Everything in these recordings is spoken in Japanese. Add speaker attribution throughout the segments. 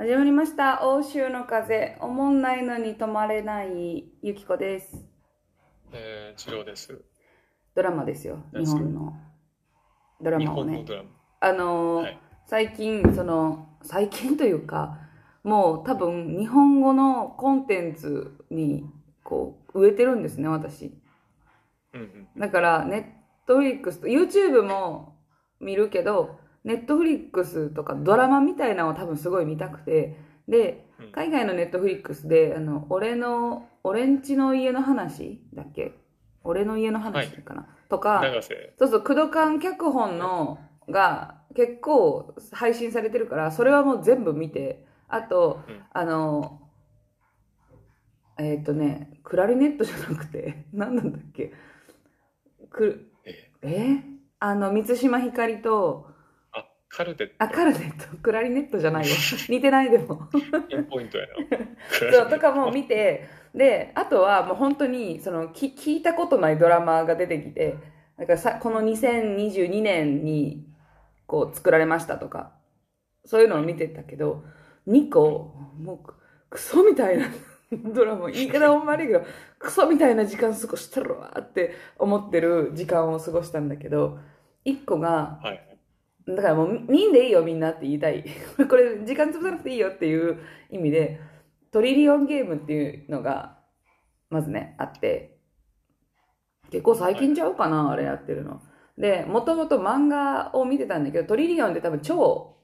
Speaker 1: 始まりました。欧州の風。おもんないのに止まれないゆきこです。
Speaker 2: えー、次郎です。
Speaker 1: ドラマですよ。日本のドラ
Speaker 2: 日
Speaker 1: マをね。あのー
Speaker 2: はい
Speaker 1: 最近、その、最近というか、もう多分日本語のコンテンツに、こう、植えてるんですね、私。
Speaker 2: うんうん。
Speaker 1: だから、ネットフリックスと、YouTube も見るけど、ネットフリックスとかドラマみたいなのを多分すごい見たくて、で
Speaker 2: うん、
Speaker 1: 海外のネットフリックスで、あの、俺の、俺んちの家の話だっけ？俺の家の話かな、とか、
Speaker 2: 永瀬。
Speaker 1: そうそう、工藤館脚本のが結構配信されてるから、それはもう全部見て、あと、
Speaker 2: うん。
Speaker 1: あの、えーっ、とね、クラリネットじゃなくて、何なんだっけ？く、
Speaker 2: え
Speaker 1: え。あの、満島ひかりと、
Speaker 2: あ、カルテッ
Speaker 1: あ、カルネット、クラリネットじゃないよ。似てないでも。
Speaker 2: トピンポイントやな。
Speaker 1: そう、とかも見て、で、あとはもう本当に、その、き聞いたことないドラマが出てきて、だからさ、この2022年に、こう、作られましたとか、そういうのを見てたけど、2個、もう、くクソみたいな ドラマ、言い方ほんま悪いけど、クソみたいな時間過ごしてるわって思ってる時間を過ごしたんだけど、1個が、
Speaker 2: はい。
Speaker 1: だからもう見んでいいよみんなって言いたい。これ時間潰さなくていいよっていう意味で、トリリオンゲームっていうのが、まずね、あって、結構最近ちゃうかな、あれやってるの。で、もともと漫画を見てたんだけど、トリリオンって多分超、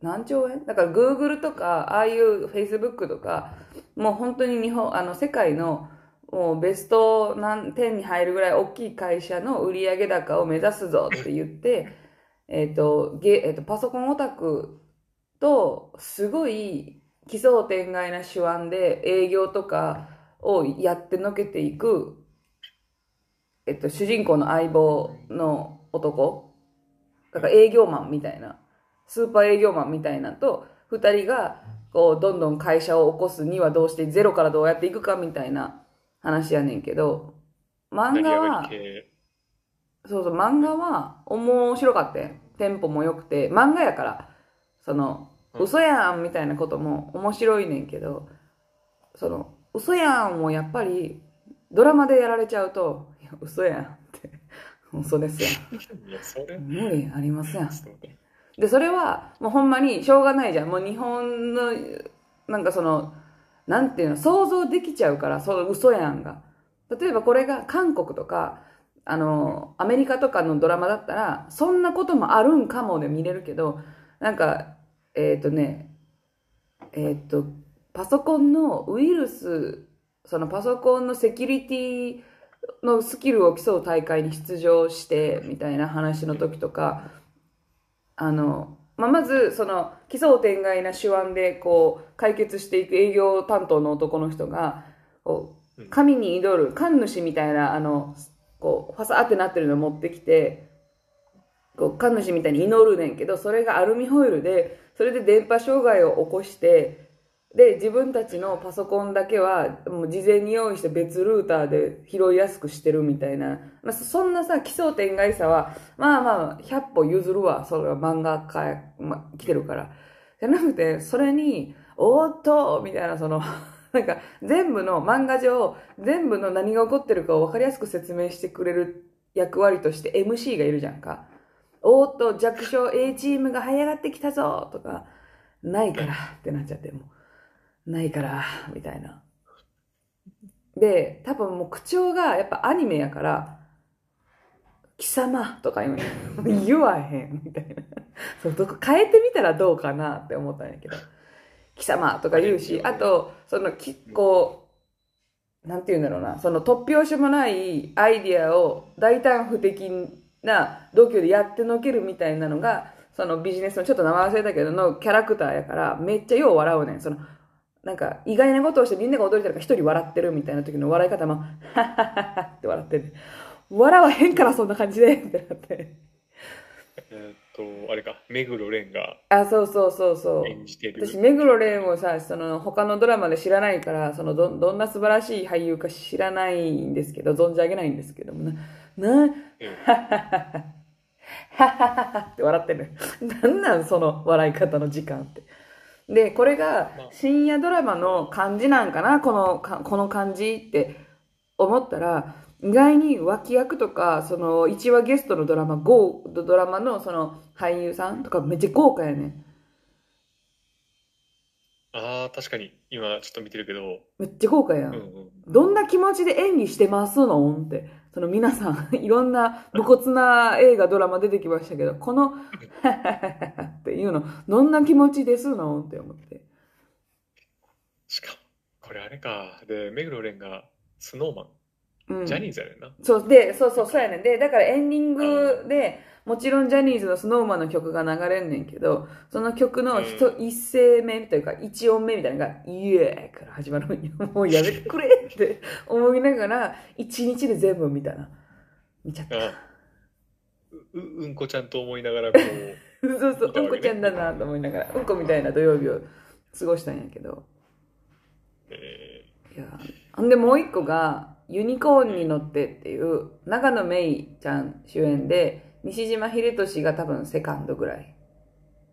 Speaker 1: 何兆円？だから Google とか、ああいう Facebook とか、もう本当に日本、あの、世界の、もうベスト何点に入るぐらい大きい会社の売上高を目指すぞって言って、えっ、と、ゲ、えっ、と、パソコンオタクと、すごい奇想天外な手腕で営業とかをやってのけていく、えっと、主人公の相棒の男。だから営業マンみたいな、スーパー営業マンみたいなと、二人が、こう、どんどん会社を起こすにはどうして、ゼロからどうやっていくかみたいな話やねんけど、漫画は、そうそう、漫画は面白かったよテンポも良くて、漫画やから、その、
Speaker 2: うん
Speaker 1: 嘘やんみたいなことも面白いねんけど、その、嘘やんをやっぱり、ドラマでやられちゃうと、いや嘘やんって、嘘ですや
Speaker 2: いや、それ
Speaker 1: ん。。無理ありません。で、それは、もうほんまにしょうがないじゃん。もう日本の、なんかその、なんていうの、想像できちゃうから、その嘘やんが。例えばこれが韓国とか、あの、アメリカとかのドラマだったら、そんなこともあるんかもで見れるけど、なんか、えっ、とね、えっ、と、パソコンのウイルス、そのパソコンのセキュリティのスキルを競う大会に出場して、みたいな話の時とか、あの、まあ、まず、その、奇想天外な手腕で、こう、解決していく営業担当の男の人が、神に祈る、神主みたいな、あの、こう、ファサーってなってるのを持ってきて、こう、神主みたいに祈るねんけど、それがアルミホイルで、それで電波障害を起こして、で、自分たちのパソコンだけは、もう事前に用意して別ルーターで拾いやすくしてるみたいな。まあ、そんなさ、奇想天外さは、まあまあ、100歩譲るわ。それは漫画家、まあ、来てるから。じゃなくて、それに、おーっとみたいな、その、なんか、全部の漫画上、全部の何が起こってるかを分かりやすく説明してくれる役割として MC がいるじゃんか。おーっと、弱小 A チームが這い上がってきたぞとか、ないからってなっちゃって、もう、ないから、みたいな。で、多分もう口調がやっぱアニメやから、貴様とか言う 言わへん、みたいな。そう、どこ変えてみたらどうかなって思ったんやけど。貴様とか言うし、あと、その、き、こう、なんて言うんだろうな、その突拍子もないアイディアを大胆不敵な度胸でやってのけるみたいなのが、そのビジネスのちょっと名前忘れたけどのキャラクターやから、めっちゃよう笑うねん。その、なんか意外なことをしてみんなが驚いてるから一人笑ってるみたいな時の笑い方も、はっはっはって笑ってる。笑わへんからそんな感じでってなって。
Speaker 2: えーっと、あれか、目黒蓮が
Speaker 1: あ、そうそうそうそう。
Speaker 2: 演じてる。
Speaker 1: 私、目黒蓮をさ、その、他のドラマで知らないから、その、ど、どんな素晴らしい俳優か知らないんですけど、存じ上げないんですけども、な、な、
Speaker 2: うん
Speaker 1: はははは、ははははって 笑ってる。なんなん、その笑い方の時間って。で、これが深夜ドラマの感じなんかな、このか、この感じって思ったら、意外に脇役とか、その1話ゲストのドラマ、豪ドラマのその俳優さんとかめっちゃ豪華やねん。
Speaker 2: ああ、確かに。今ちょっと見てるけど。
Speaker 1: めっちゃ豪華やん。
Speaker 2: うんうん。
Speaker 1: どんな気持ちで演技してますの？って。その皆さん、いろんな武骨な映画、ドラマ出てきましたけど、この、っていうの、どんな気持ちですの？って思って。
Speaker 2: しかも、これあれか。で、目黒蓮がスノーマ
Speaker 1: うん
Speaker 2: ン。ジャニーズやねんな。
Speaker 1: そう、で、そうそう、そうやねん。で、だからエンディングで、もちろんジャニーズのスノーマンの曲が流れんねんけど、その曲の一、
Speaker 2: う
Speaker 1: 一声目というか、一音目みたいなのが、イエーから始まるんよ。もうやめてくれって思いながら、一日で全部見たな。見ちゃった。
Speaker 2: あう、ううんこちゃんと思いながらこう、
Speaker 1: そうそう、うんこちゃんだなと思いながら、うんこみたいな土曜日を過ごしたんやけど。
Speaker 2: え
Speaker 1: いや、ほんでもう一個が、ユニコーンに乗ってっていう、長野めいちゃん主演で、西島秀俊が多分セカンドぐらい。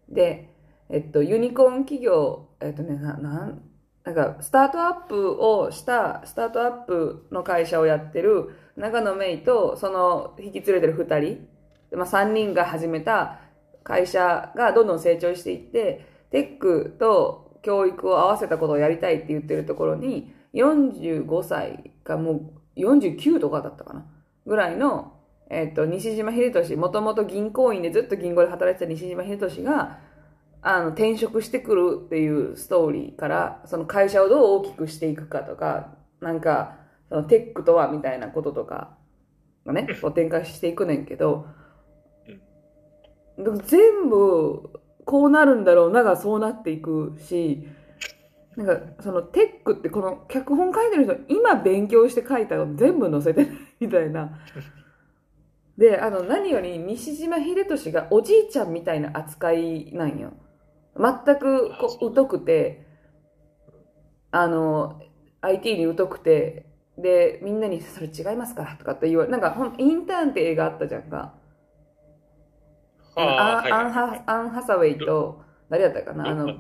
Speaker 1: で、えっと、ユニコーン企業、えっとね、な、なん、なんか、スタートアップをした、スタートアップの会社をやってる長野めいと、その引き連れてる二人、でまあ、3人が始めた会社がどんどん成長していって、テックと教育を合わせたことをやりたいって言ってるところに、45歳かもう49とかだったかな。ぐらいの、えっ、と、西島秀俊、もともと銀行員でずっと銀行で働いてた西島秀俊が、あの、転職してくるっていうストーリーから、その会社をどう大きくしていくかとか、なんか、そのテックとはみたいなこととかがね、こう展開していくねんけど、全部こうなるんだろうながそうなっていくし、なんかそのテックってこの脚本書いてる人今勉強して書いたの全部載せてないみたいな。で、あの何より西島秀俊がおじいちゃんみたいな扱いなんよ。全くこう疎くて、あの、IT に疎くて、で、みんなにそれ違いますか？らとかって言われ、なんかほんインターンって映画あったじゃんか。
Speaker 2: ー、ああ、はい
Speaker 1: アンアン
Speaker 2: はい。
Speaker 1: ハアン・ハサウェイと、誰やったかな？あの、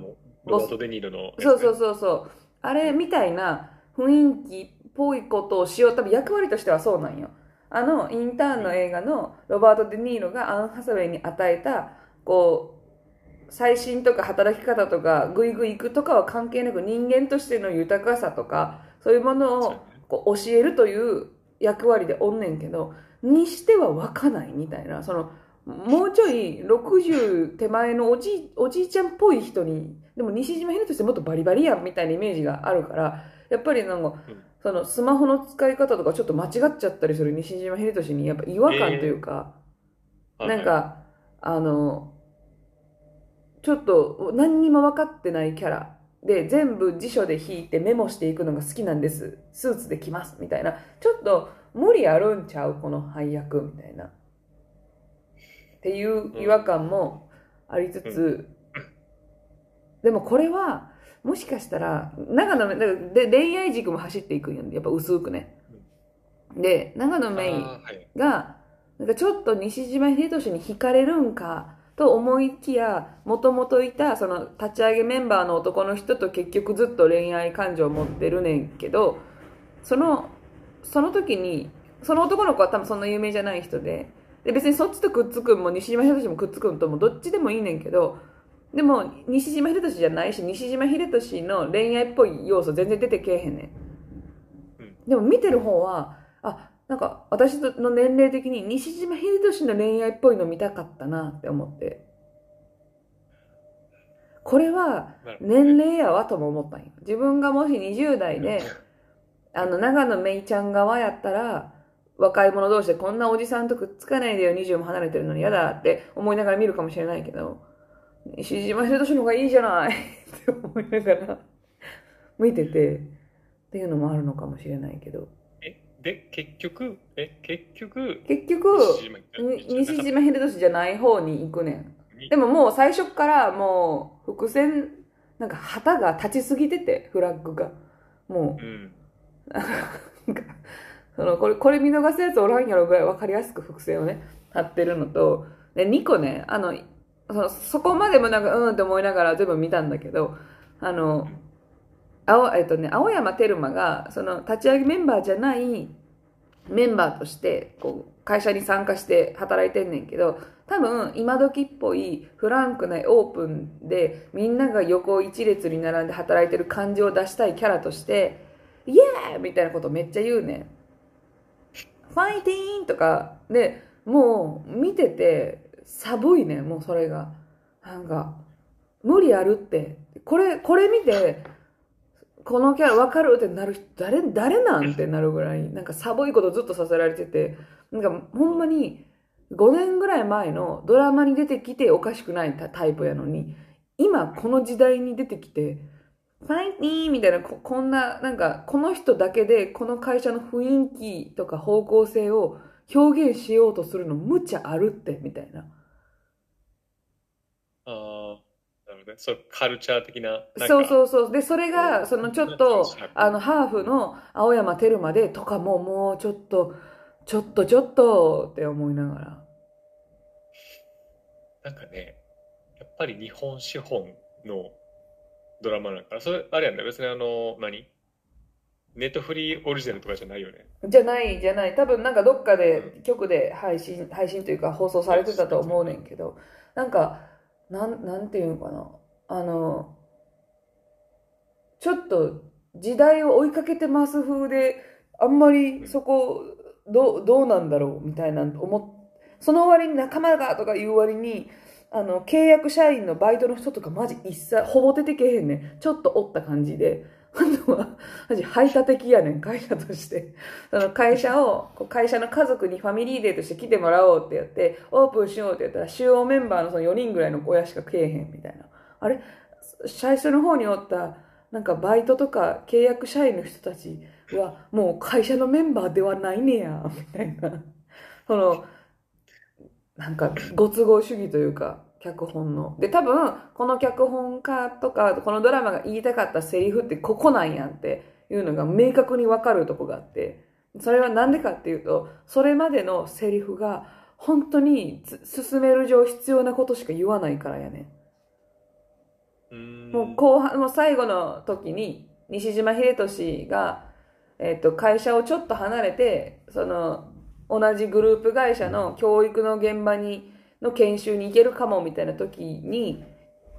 Speaker 2: ロバート・デ・ニーロのね。
Speaker 1: そうそうそうそう。あれみたいな雰囲気っぽいことをしよう。多分役割としてはそうなんよ。あの、インターンの映画のロバート・デ・ニーロがアン・ハサウェイに与えた、こう、最新とか働き方とか、ぐいぐい行くとかは関係なく人間としての豊かさとか、そういうものをこう教えるという役割でおんねんけど、にしては湧かないみたいな、その、もうちょい60手前のおじいおじいちゃんっぽい人に、でも西島秀俊ってもっとバリバリやんみたいなイメージがあるから、やっぱりなんか、
Speaker 2: うん
Speaker 1: そのスマホの使い方とかちょっと間違っちゃったりする西島秀俊にやっぱ違和感というか、
Speaker 2: はい
Speaker 1: なんか、あの、ちょっと何にも分かってないキャラで全部辞書で引いてメモしていくのが好きなんです。スーツで来ますみたいな。ちょっと無理あるんちゃうこの配役みたいな。っていう違和感もありつつ、でもこれはもしかしたら、長野で恋愛軸も走っていくんやんやっぱ薄くね。で、長野メイ
Speaker 2: あーはい。
Speaker 1: が、なんかちょっと西島秀俊に惹かれるんかと思いきや、もともといたその立ち上げメンバーの男の人と結局ずっと恋愛感情を持ってるねんけど、その、その時に、その男の子は多分そんな有名じゃない人で、で別にそっちとくっつくんも西島秀俊もくっつくんともどっちでもいいねんけど、でも西島秀俊じゃないし、西島秀俊の恋愛っぽい要素全然出てけえへんねん。
Speaker 2: うん
Speaker 1: でも見てる方は、あ、なんか私の年齢的に西島秀俊の恋愛っぽいの見たかったなって思って。これは年齢やわとも思ったんよ。自分がもし20代で、あの、長野めいちゃん側やったら、若い者同士でこんなおじさんとくっつかないでよ、20も離れてるのに嫌だって思いながら見るかもしれないけど、西島秀俊の方がいいじゃない って思いながら見てて、っていうのもあるのかもしれないけど。
Speaker 2: え、で、結局、え、結局、
Speaker 1: 結局、
Speaker 2: 西島
Speaker 1: 秀俊じゃない方に行くねん。
Speaker 2: に
Speaker 1: でももう最初からもう伏線、なんか旗が立ちすぎてて、フラッグが。も
Speaker 2: うん。
Speaker 1: う、なんか、その、これ、これ見逃すやつおらんやろぐらい分かりやすく伏線をね、張ってるのと、で、2個ね、あの、そのそこまでもなんかうんって思いながら全部見たんだけどあの青,、えっとね、青山テルマがその立ち上げメンバーじゃないメンバーとしてこう会社に参加して働いてんねんけど多分今時っぽいフランクなオープンでみんなが横一列に並んで働いてる感じを出したいキャラとしてイエーイみたいなことめっちゃ言うねん。ファイティーンとかでもう見てて寒いねもうそれが。なんか無理あるってこれこれ見てこのキャラ分かるってなる人誰誰なんってなるぐらいなんか寒いことずっとさせられててなんかほんまに5年ぐらい前のドラマに出てきておかしくないタイプやのに今この時代に出てきてファイティーみたいなここんななんかこの人だけでこの会社の雰囲気とか方向性を表現しようとするの無茶あるってみたいな。
Speaker 2: ああ、なるほどね。そう、カルチャー的な、なん
Speaker 1: そう
Speaker 2: か、
Speaker 1: そうそう。で、それが、そのちょっと、あの、ハーフの青山テルマでとかも、もうちょっと、ちょっとちょっとって思いながら。
Speaker 2: なんかね、やっぱり日本資本のドラマなんから、それ、あれやんね、別にあの、何？ネットフリーオリジナルとかじゃないよね。
Speaker 1: じゃない、じゃない。多分なんかどっかで、局で配信、配信というか放送されてたと思うねんけど、なんか、なん、なんていうのかな。あの、ちょっと時代を追いかけてます風で、あんまりそこ、どう、どうなんだろうみたいな思っ、その割に仲間がとか言う割に、あの、契約社員のバイトの人とかマジ一切、ほぼ出てけへんねん。ちょっとおった感じで。あとは、マジ排他的やねん、会社として。その会社を、会社の家族にファミリーデーとして来てもらおうってやって、オープンしようってやったら、主要メンバーのその4人ぐらいの親しか食えへんみたいな。あれ？最初の方におった、なんかバイトとか契約社員の人たちは、もう会社のメンバーではないねや、みたいな。その、なんか、ご都合主義というか、脚本の。で、多分、この脚本家とか、このドラマが言いたかったセリフってここなんやんっていうのが明確にわかるとこがあって、それはなんでかっていうと、それまでのセリフが、本当につ進める上必要なことしか言わないからやね。もう後半、もう最後の時に、西島秀俊が、えっ、と、会社をちょっと離れて、その、同じグループ会社の教育の現場に、の研修に行けるかもみたいな時に、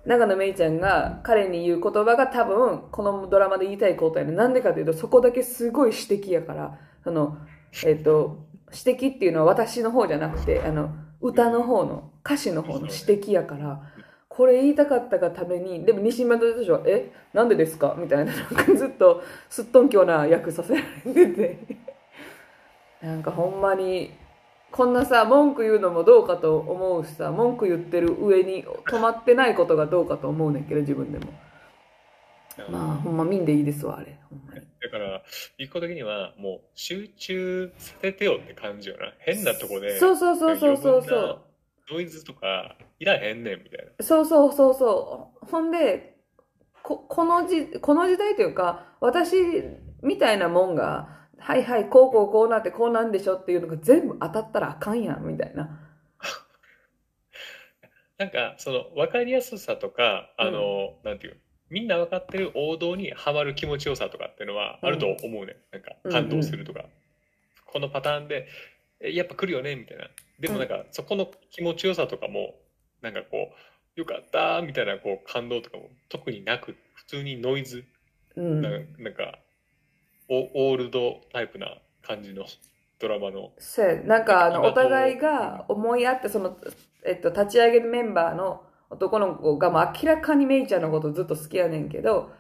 Speaker 1: 長野めいちゃんが彼に言う言葉が多分、このドラマで言いたいことやね。なんでかというと、そこだけすごい指摘やから、その、えっ、と、指摘っていうのは私の方じゃなくて、あの、歌の方の、歌詞の方の指摘やから、これ言いたかったがために、でも西村としては、え？なんでですか？みたいな、なんかずっとすっとんきょうな役させられてて。なんかほんまに、こんなさ、文句言うのもどうかと思うしさ、文句言ってる上に止まってないことがどうかと思うねんけど、自分でも。まあ、ほんま見んでいいですわ、あれ。ほんまに。
Speaker 2: だから、一個的には、もう、集中させてよって感じよな。変なとこで、
Speaker 1: そうそうそうそうそうそう。
Speaker 2: ノイズとか、いらへんねん、みたいな。
Speaker 1: そうそうそうそう。ほんで、ここのじこの時代というか、私みたいなもんが、はいはい、こうこうこうなってこうなんでしょっていうのが全部当たったらあかんやん、みたいな。
Speaker 2: なんか、その、わかりやすさとか、あの、なんていう、みんなわかってる王道にはまる気持ちよさとかっていうのはあると思うねん。なんか、感動するとか。このパターンで、えやっぱ来るよね、みたいな。でもなんか、そこの気持ちよさとかも、なんかこう、よかった、みたいな、こう、感動とかも特になく、普通にノイズ、
Speaker 1: うん。
Speaker 2: ななんか、オオールドタイプな感じのドラマの。
Speaker 1: そうやなんかあの、
Speaker 2: 今
Speaker 1: お互いが思い合って、その、えっと、立ち上げるメンバーの男の子が、まあ、明らかにメイちゃんのことずっと好きやねんけど、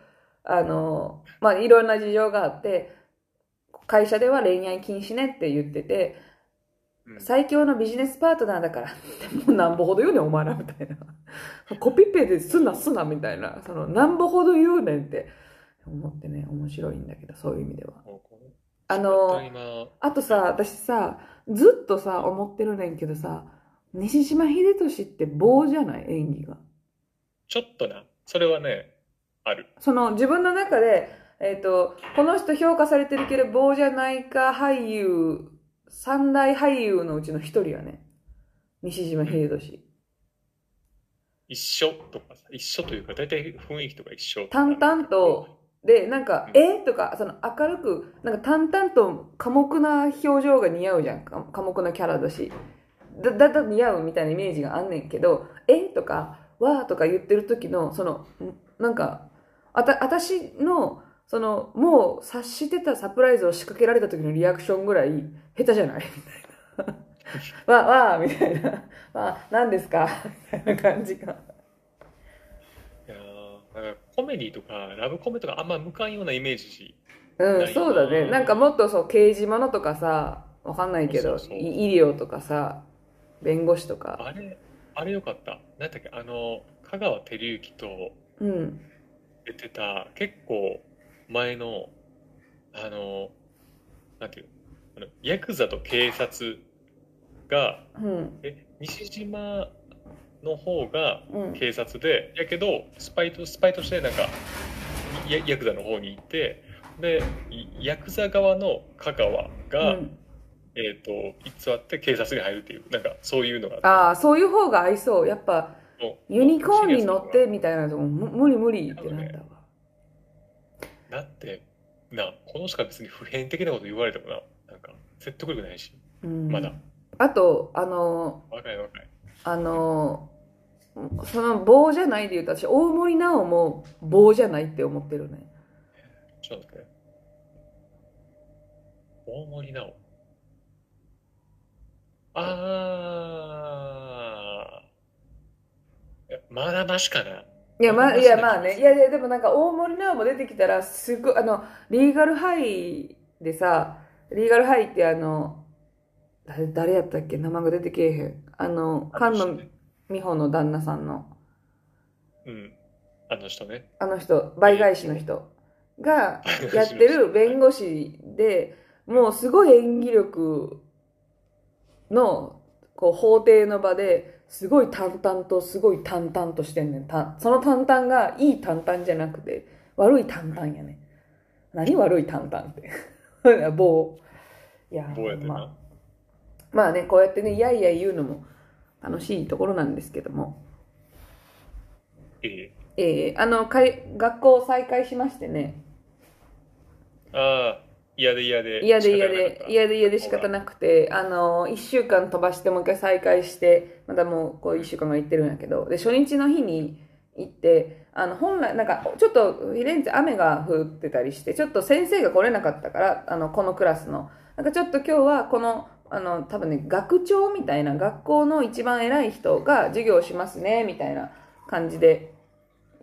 Speaker 1: あの、まあ、いろんな事情があって、会社では恋愛禁止ねって言ってて、
Speaker 2: うん
Speaker 1: 最強のビジネスパートナーだから、で もなんぼほど言うねん、お前ら、みたいな。コピペですな、すな、みたいな。その、なんぼほど言うねんって思ってね、面白いんだけど、そういう意味では。あのあとさ、私さ、ずっとさ、思ってるねんけどさ、西島秀俊って棒じゃない？演技が。
Speaker 2: ちょっとな、それはね、ある。
Speaker 1: その自分の中で、えっ、と、この人評価されてるけど棒じゃないか俳優、三大俳優のうちの一人やね。西島秀俊。
Speaker 2: 一緒とかさ、一緒というか、大体雰囲気とか一緒。
Speaker 1: 淡々と、で、なんか、
Speaker 2: うん
Speaker 1: え？とか、その明るく、なんか淡々と寡黙な表情が似合うじゃん。か寡黙なキャラだし。だ、だ、だ似合うみたいなイメージがあんねんけど、え？とか、わー？とか言ってる時の、その、んなんか、あた、私の、その、もう察してたサプライズを仕掛けられた時のリアクションぐらい、下手じゃない？みたいな。わ、わーみたいな。わー、何ですか？みたいな感じが。
Speaker 2: コメディとかラブコメとかあんま向かんようなイメージ
Speaker 1: うん、そうだね。なんかもっとそう、刑事物とかさ、わかんないけど、医療とかさ、弁護士とか。
Speaker 2: あれあれよかったなんだっけあの香川照之と
Speaker 1: うん。
Speaker 2: 出てた結構前のあのなんていうあのヤクザと警察が
Speaker 1: うん。
Speaker 2: え西島の方が
Speaker 1: うん。
Speaker 2: 警察でやけどスパイとスパイとしてなんかやヤクザの方に行ってでいヤクザ側の香川が、
Speaker 1: うん
Speaker 2: えっ、と偽って警察に入るっていうなんかそういうのが
Speaker 1: ああ、そういう方が合いそう。やっぱ、ユニコーンに乗ってみたいなのもむ無理無理ってなったわ。
Speaker 2: なだってなこの人が別に普遍的なこと言われてもななんか説得力ないし
Speaker 1: うん。
Speaker 2: まだ
Speaker 1: あと、あの、
Speaker 2: 若い若い
Speaker 1: あの、その棒じゃないで言うと私、大森直も棒じゃないって思ってるね。
Speaker 2: ちょっと待って。大森直あー。いやまだましかな。い
Speaker 1: や、まあ、いや、まあね。いや、いや、でもなんか、大森直も出てきたら、すごい、あの、リーガルハイでさ、リーガルハイってあの、誰、誰やったっけ？名前が出てけえへん。あの、菅野美穂の旦那さんの、
Speaker 2: うんあの人ね
Speaker 1: あの人、倍返しの人がやってる弁護士で、もうすごい演技力の、こう、法廷の場で、すごい淡々と、すごい淡々としてんねん。たその淡々がいい淡々じゃなくて、悪い淡々やね。何悪い淡々って。棒。いや、
Speaker 2: 棒やってな、
Speaker 1: まあ、まあね、こうやってね、いやいや言うのも楽しいところなんですけども。
Speaker 2: ええ。
Speaker 1: えーあの、かい学校再開しましてね。
Speaker 2: ああ嫌で嫌で。
Speaker 1: 嫌で嫌で嫌で嫌で仕方なくてあの1週間飛ばしてもう一回再開してまたもうこう1週間が行ってるんやけど。で初日の日に行ってあの本来なんかちょっとフィレンツェ雨が降ってたりしてちょっと先生が来れなかったからあのこのクラスの。なんかちょっと今日はこのあの多分ね学長みたいな学校の一番偉い人が授業しますねみたいな感じで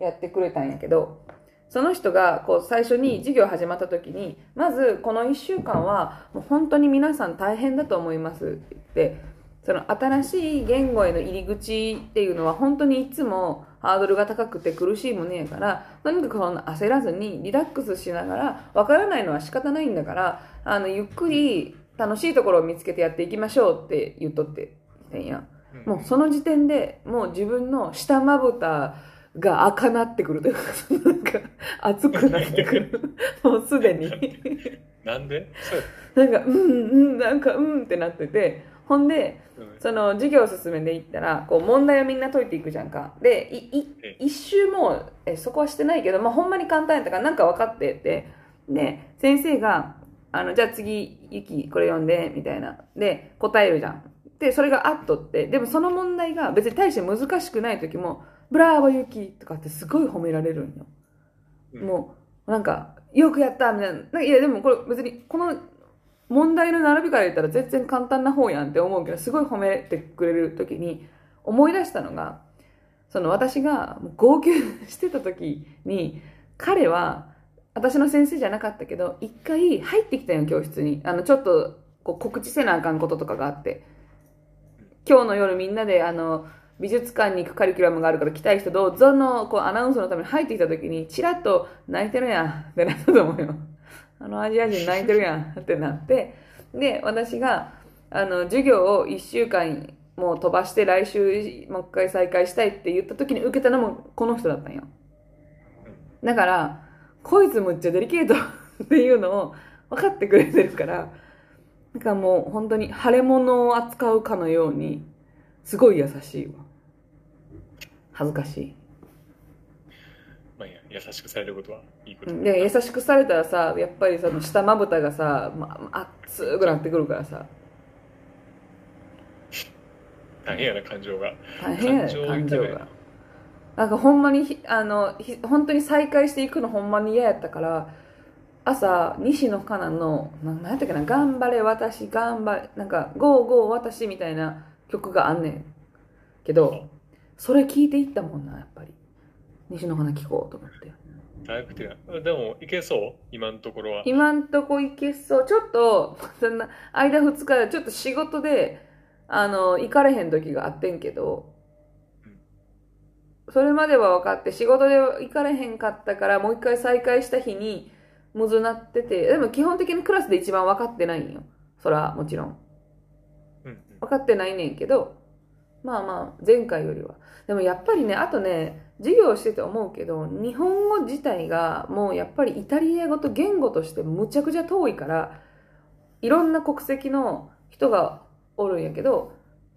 Speaker 1: やってくれたんやけどその人がこう最初に授業始まった時にまずこの1週間は本当に皆さん大変だと思いますって言ってその新しい言語への入り口っていうのは本当にいつもハードルが高くて苦しいものやからとにかくそんな焦らずにリラックスしながら分からないのは仕方ないんだからあのゆっくり楽しいところを見つけてやっていきましょうって言っとってんや
Speaker 2: うん
Speaker 1: もうその時点でもう自分の下まぶたが赤なってくるというか、なんか熱くなってくる。もうすでに。
Speaker 2: なんで？
Speaker 1: なんか、うんうん、なんかうんってなってて、ほんで、
Speaker 2: うん
Speaker 1: その授業を進めていったら、こう問題をみんな解いていくじゃんか。で、いい
Speaker 2: え
Speaker 1: 一周もうえそこはしてないけど、まあ、ほんまに簡単やったからなんか分かってって。で、先生が、あの、じゃあ次、ゆき、これ読んで、みたいな。で、答えるじゃん。で、それがあっとって、でもその問題が別に大して難しくない時も、ブラーボユキとかってすごい褒められるんよ。
Speaker 2: うん
Speaker 1: もう、なんか、よくやったみたいな。いや、でもこれ別に、この問題の並びから言ったら全然簡単な方やんって思うけど、すごい褒めてくれる時に思い出したのが、その私が号泣してた時に、彼は、私の先生じゃなかったけど、一回入ってきたよ、教室に。あの、ちょっと、こう告知せなあかんこととかがあって。今日の夜みんなで、あの、美術館に行くカリキュラムがあるから来たい人どうぞのこうアナウンスのために入ってきた時にチラッと泣いてるやんってなったと思うよ。あのアジア人泣いてるやんってなって、で、私があの授業を1週間もう飛ばして来週もう一回再開したいって言った時に受けたのもこの人だったんよ。だから、こいつむっちゃデリケート っていうのを分かってくれてるから、なんかもう本当に腫れ物を扱うかのように、すごい優しいわ。恥ずかしい。
Speaker 2: まあ優しくされることはいいことだ
Speaker 1: で、優しくされたらさ、やっぱりその下まぶたがさ、ま、熱くなってくるからさ、
Speaker 2: 大変やな、感情が。
Speaker 1: 大変やで、
Speaker 2: 感情
Speaker 1: が。なんかほんまにひ、あの、ひ本当に再会していくのほんまに嫌やったから、朝、西野カナの、ななんやったっけな、頑張れ私、頑張れ、なんか、ゴーゴー私みたいな曲があんねん。けど、それ聞いていったもんな、やっぱり。西野カナ聞こうと思って。
Speaker 2: だいぶてなでも、いけそう？今のところは。
Speaker 1: 今んとこ行けそう。ちょっと、そんな、間2日でちょっと仕事で、あの、行かれへん時があってんけど、それまでは分かって、仕事で行かれへんかったから、もう一回再開した日に、むずなってて、でも基本的にクラスで一番分かってないんよ。そら、もちろん。分かってないねんけど、まあまあ、前回よりは。でもやっぱりね、あとね、授業してて思うけど、日本語自体がもうやっぱりイタリア語と言語としてむちゃくちゃ遠いから、いろんな国籍の人がおるんやけど、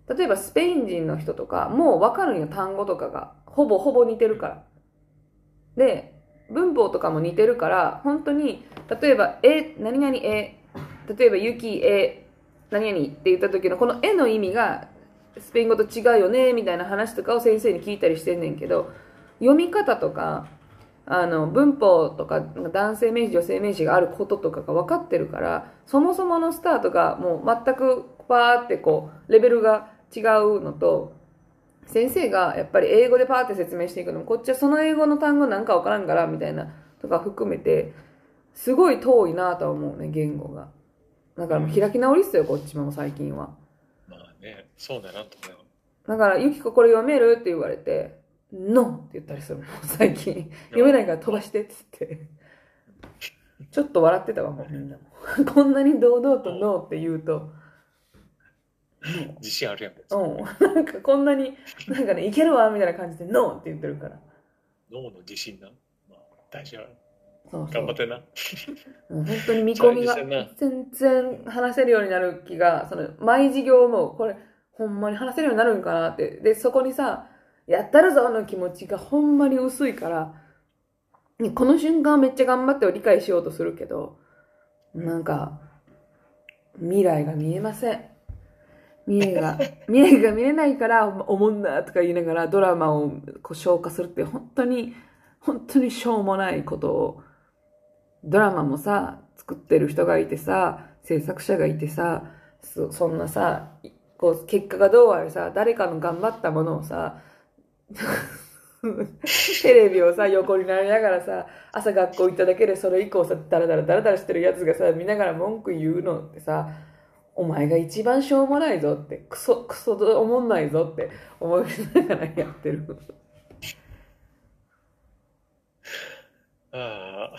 Speaker 1: 例えばスペイン人の人とか、もうわかるんよ、単語とかが。ほぼほぼ似てるから。で、文法とかも似てるから、本当に、例えば、え、何々え、例えば、雪え、何々って言った時のこの絵の意味がスペイン語と違うよねみたいな話とかを先生に聞いたりしてんねんけど読み方とかあの文法とか男性名詞女性名詞があることとかが分かってるからそもそものスタートがもう全くパーってこうレベルが違うのと先生がやっぱり英語でパーって説明していくのもこっちはその英語の単語なんか分からんからみたいなとか含めてすごい遠いなとは思うね言語が。だからもう開き直りっすよこっちも最近は。
Speaker 2: まあね、そうだなと思う。よ。
Speaker 1: だから「ゆきここれ読める?」って言われて「ノー」って言ったりするもん最近。読めないから飛ばしてっつって。ちょっと笑ってたわもうみんなも。こんなに堂々と「ノー」って言うと
Speaker 2: 自信あるやん。
Speaker 1: うんなんかこんなになんかねいけるわみたいな感じで「ノー」って言ってるから
Speaker 2: 脳の自信な？まあ、大事や。
Speaker 1: そうそう
Speaker 2: 頑張ってな。
Speaker 1: もう本当に見込みが全然話せるようになる気が、その、毎事業も、これ、ほんまに話せるようになるんかなって。で、そこにさ、やったるぞの気持ちがほんまに薄いから、ねこの瞬間はめっちゃ頑張って理解しようとするけど、なんか、未来が見えません。未来が、未来が見えないから、おもんなとか言いながらドラマをこう消化するって本当に、本当にしょうもないことを、ドラマもさ、作ってる人がいてさ、制作者がいてさ、そそんなさ、こう、結果がどうあれさ、誰かの頑張ったものをさ、テレビをさ、横になりながらさ、朝学校行っただけでそれ以降さ、ダラダラダラダラしてるやつがさ、見ながら文句言うのってさ、お前が一番しょうもないぞって、クソ、クソおもんないぞって思いながらやってる。
Speaker 2: ああ。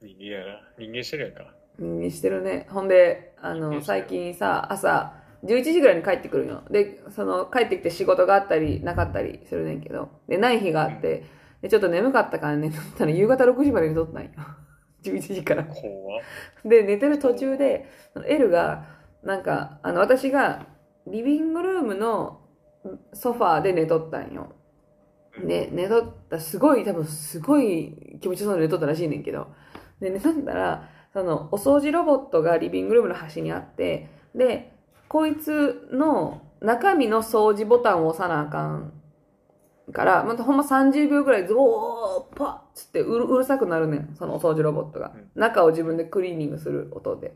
Speaker 2: 人間やな。人間してるやんか。
Speaker 1: にしてるね。ほんで、あの、最近さ、朝、11時ぐらいに帰ってくるよ。で、その、帰ってきて仕事があったり、なかったりするねんけど、で、ない日があって、で、ちょっと眠かったから寝とったら夕方6時まで寝とったんよ。11時から。で、寝てる途中で、L が、なんか、あの、私が、リビングルームのソファーで寝とったんよ。で、寝とった、すごい、多分すごい気持ちよそうに寝とったらしいねんけど。で、寝とったら、その、お掃除ロボットがリビングルームの端にあって、で、こいつの中身の掃除ボタンを押さなあかんから、またほんま30秒ぐらいズボーパッつってうるうるさくなるねん、そのお掃除ロボットが。中を自分でクリーニングする音で。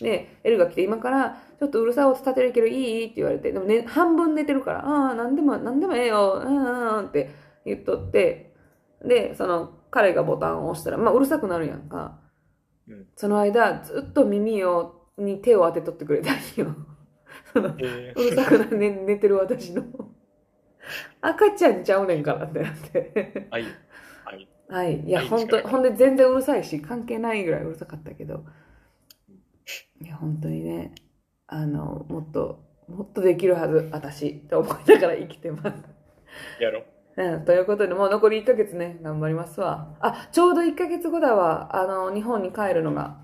Speaker 1: で、エルが来て、今から、ちょっとうるさい音立てるけどいい？って言われて、でもね、半分寝てるから、ああ、なんでも、なんでもええよ、うんうんうんって言っとって、で、その、彼がボタンを押したら、まあ、うるさくなるやんか。
Speaker 2: うん
Speaker 1: その間、ずっと耳を、に手を当てとってくれたんよ。その、
Speaker 2: え
Speaker 1: うるさくな、ね、寝てる私の。赤ちゃんちゃうねんからってなって。
Speaker 2: ー、愛。愛。
Speaker 1: はい。いや、
Speaker 2: はい
Speaker 1: ほんと、ほんで全然うるさいし、関係ないぐらいうるさかったけど。いや、本当にね、あの、もっと、もっとできるはず、私、と思いながら生きてます。
Speaker 2: やろ。
Speaker 1: うん、ということで、もう残り1ヶ月ね、頑張りますわ。あ、ちょうど1ヶ月後だわ、あの、日本に帰るのが。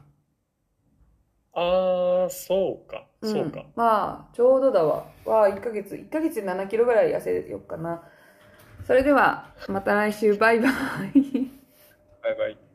Speaker 2: ああ、そうか、
Speaker 1: うん。
Speaker 2: そうか。
Speaker 1: まあちょうどだわ。わあ1ヶ月1ヶ月で7キロぐらい痩せよっかな。それではまた来週。バイバイ。
Speaker 2: バイバイ。